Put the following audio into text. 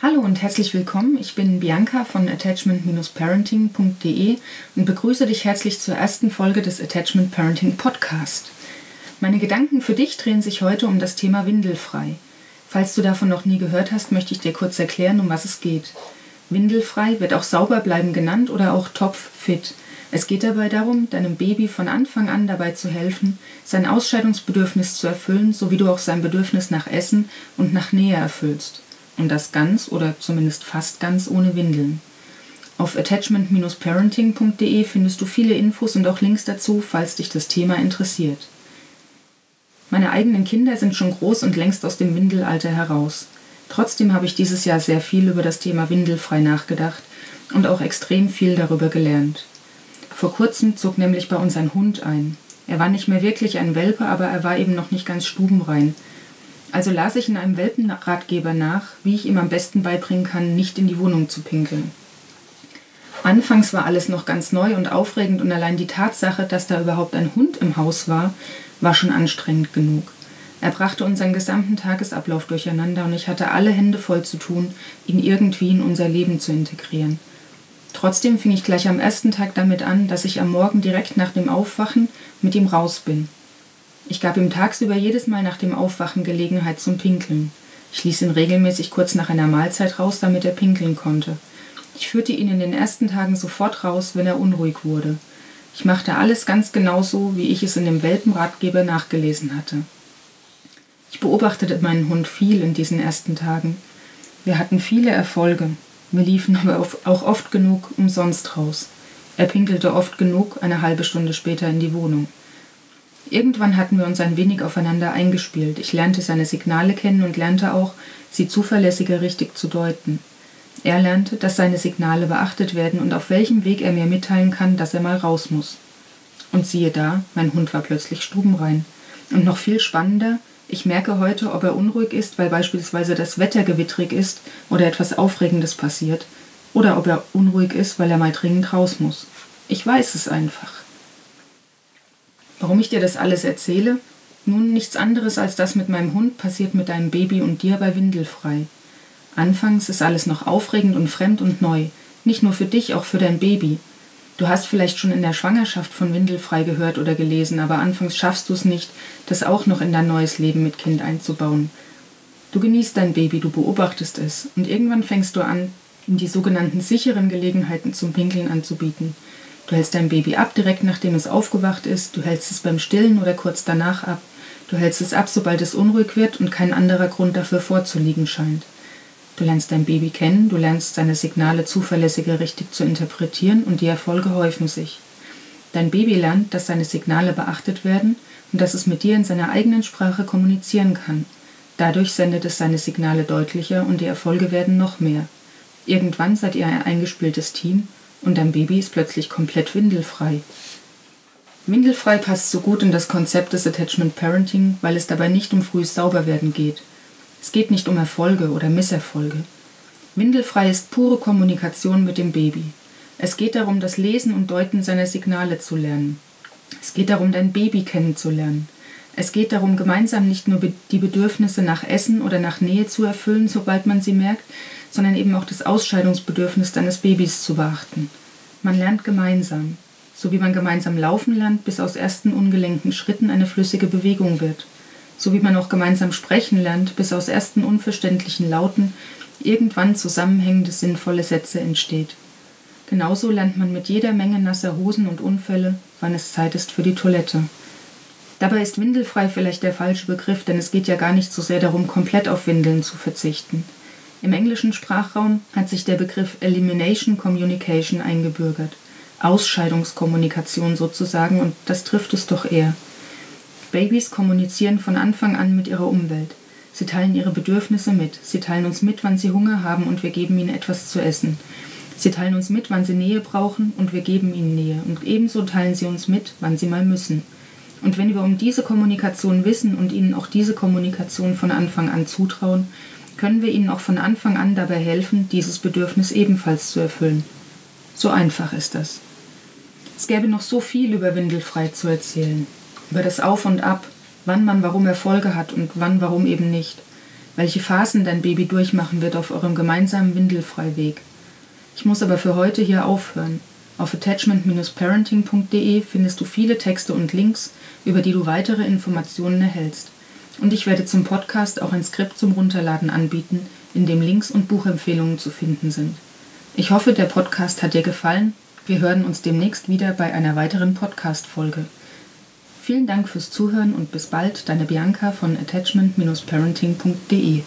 Hallo und herzlich willkommen. Ich bin Bianca von attachment-parenting.de und begrüße dich herzlich zur ersten Folge des Attachment Parenting Podcast. Meine Gedanken für dich drehen sich heute um das Thema Windelfrei. Falls du davon noch nie gehört hast, möchte ich dir kurz erklären, um was es geht. Windelfrei wird auch sauber bleiben genannt oder auch topffit. Es geht dabei darum, deinem Baby von Anfang an dabei zu helfen, sein Ausscheidungsbedürfnis zu erfüllen, so wie du auch sein Bedürfnis nach Essen und nach Nähe erfüllst. Und das ganz oder zumindest fast ganz ohne Windeln. Auf attachment-parenting.de findest du viele Infos und auch Links dazu, falls dich das Thema interessiert. Meine eigenen Kinder sind schon groß und längst aus dem Windelalter heraus. Trotzdem habe ich dieses Jahr sehr viel über das Thema Windelfrei nachgedacht und auch extrem viel darüber gelernt. Vor kurzem zog nämlich bei uns ein Hund ein. Er war nicht mehr wirklich ein Welpe, aber er war eben noch nicht ganz stubenrein also las ich in einem Welpenratgeber nach, wie ich ihm am besten beibringen kann, nicht in die Wohnung zu pinkeln. Anfangs war alles noch ganz neu und aufregend und allein die Tatsache, dass da überhaupt ein Hund im Haus war, war schon anstrengend genug. Er brachte unseren gesamten Tagesablauf durcheinander und ich hatte alle Hände voll zu tun, ihn irgendwie in unser Leben zu integrieren. Trotzdem fing ich gleich am ersten Tag damit an, dass ich am Morgen direkt nach dem Aufwachen mit ihm raus bin. Ich gab ihm tagsüber jedes Mal nach dem Aufwachen Gelegenheit zum Pinkeln. Ich ließ ihn regelmäßig kurz nach einer Mahlzeit raus, damit er pinkeln konnte. Ich führte ihn in den ersten Tagen sofort raus, wenn er unruhig wurde. Ich machte alles ganz genauso, wie ich es in dem Welpenratgeber nachgelesen hatte. Ich beobachtete meinen Hund viel in diesen ersten Tagen. Wir hatten viele Erfolge. Wir liefen aber auch oft genug umsonst raus. Er pinkelte oft genug eine halbe Stunde später in die Wohnung. Irgendwann hatten wir uns ein wenig aufeinander eingespielt. Ich lernte seine Signale kennen und lernte auch, sie zuverlässiger richtig zu deuten. Er lernte, dass seine Signale beachtet werden und auf welchem Weg er mir mitteilen kann, dass er mal raus muss. Und siehe da, mein Hund war plötzlich stubenrein. Und noch viel spannender, ich merke heute, ob er unruhig ist, weil beispielsweise das Wetter gewittrig ist oder etwas Aufregendes passiert, oder ob er unruhig ist, weil er mal dringend raus muss. Ich weiß es einfach. Warum ich dir das alles erzähle? Nun nichts anderes als das mit meinem Hund passiert mit deinem Baby und dir bei Windelfrei. Anfangs ist alles noch aufregend und fremd und neu, nicht nur für dich, auch für dein Baby. Du hast vielleicht schon in der Schwangerschaft von Windelfrei gehört oder gelesen, aber anfangs schaffst du es nicht, das auch noch in dein neues Leben mit Kind einzubauen. Du genießt dein Baby, du beobachtest es und irgendwann fängst du an, ihm die sogenannten sicheren Gelegenheiten zum Pinkeln anzubieten. Du hältst dein Baby ab, direkt nachdem es aufgewacht ist. Du hältst es beim Stillen oder kurz danach ab. Du hältst es ab, sobald es unruhig wird und kein anderer Grund dafür vorzuliegen scheint. Du lernst dein Baby kennen, du lernst seine Signale zuverlässiger richtig zu interpretieren und die Erfolge häufen sich. Dein Baby lernt, dass seine Signale beachtet werden und dass es mit dir in seiner eigenen Sprache kommunizieren kann. Dadurch sendet es seine Signale deutlicher und die Erfolge werden noch mehr. Irgendwann seid ihr ein eingespieltes Team und dein Baby ist plötzlich komplett windelfrei. Windelfrei passt so gut in das Konzept des Attachment Parenting, weil es dabei nicht um frühes Sauberwerden geht. Es geht nicht um Erfolge oder Misserfolge. Windelfrei ist pure Kommunikation mit dem Baby. Es geht darum, das Lesen und Deuten seiner Signale zu lernen. Es geht darum, dein Baby kennenzulernen. Es geht darum, gemeinsam nicht nur die Bedürfnisse nach Essen oder nach Nähe zu erfüllen, sobald man sie merkt, sondern eben auch das Ausscheidungsbedürfnis deines Babys zu beachten. Man lernt gemeinsam, so wie man gemeinsam laufen lernt, bis aus ersten ungelenken Schritten eine flüssige Bewegung wird, so wie man auch gemeinsam sprechen lernt, bis aus ersten unverständlichen Lauten irgendwann zusammenhängende sinnvolle Sätze entsteht. Genauso lernt man mit jeder Menge nasser Hosen und Unfälle, wann es Zeit ist für die Toilette. Dabei ist windelfrei vielleicht der falsche Begriff, denn es geht ja gar nicht so sehr darum, komplett auf Windeln zu verzichten. Im englischen Sprachraum hat sich der Begriff Elimination Communication eingebürgert. Ausscheidungskommunikation sozusagen, und das trifft es doch eher. Babys kommunizieren von Anfang an mit ihrer Umwelt. Sie teilen ihre Bedürfnisse mit. Sie teilen uns mit, wann sie Hunger haben und wir geben ihnen etwas zu essen. Sie teilen uns mit, wann sie Nähe brauchen und wir geben ihnen Nähe. Und ebenso teilen sie uns mit, wann sie mal müssen. Und wenn wir um diese Kommunikation wissen und ihnen auch diese Kommunikation von Anfang an zutrauen, können wir ihnen auch von Anfang an dabei helfen, dieses Bedürfnis ebenfalls zu erfüllen. So einfach ist das. Es gäbe noch so viel über Windelfrei zu erzählen, über das Auf und Ab, wann man warum Erfolge hat und wann warum eben nicht. welche Phasen dein Baby durchmachen wird auf eurem gemeinsamen Windelfreiweg. Ich muss aber für heute hier aufhören. Auf attachment-parenting.de findest du viele Texte und Links, über die du weitere Informationen erhältst. Und ich werde zum Podcast auch ein Skript zum Runterladen anbieten, in dem Links und Buchempfehlungen zu finden sind. Ich hoffe, der Podcast hat dir gefallen. Wir hören uns demnächst wieder bei einer weiteren Podcast-Folge. Vielen Dank fürs Zuhören und bis bald, deine Bianca von attachment-parenting.de.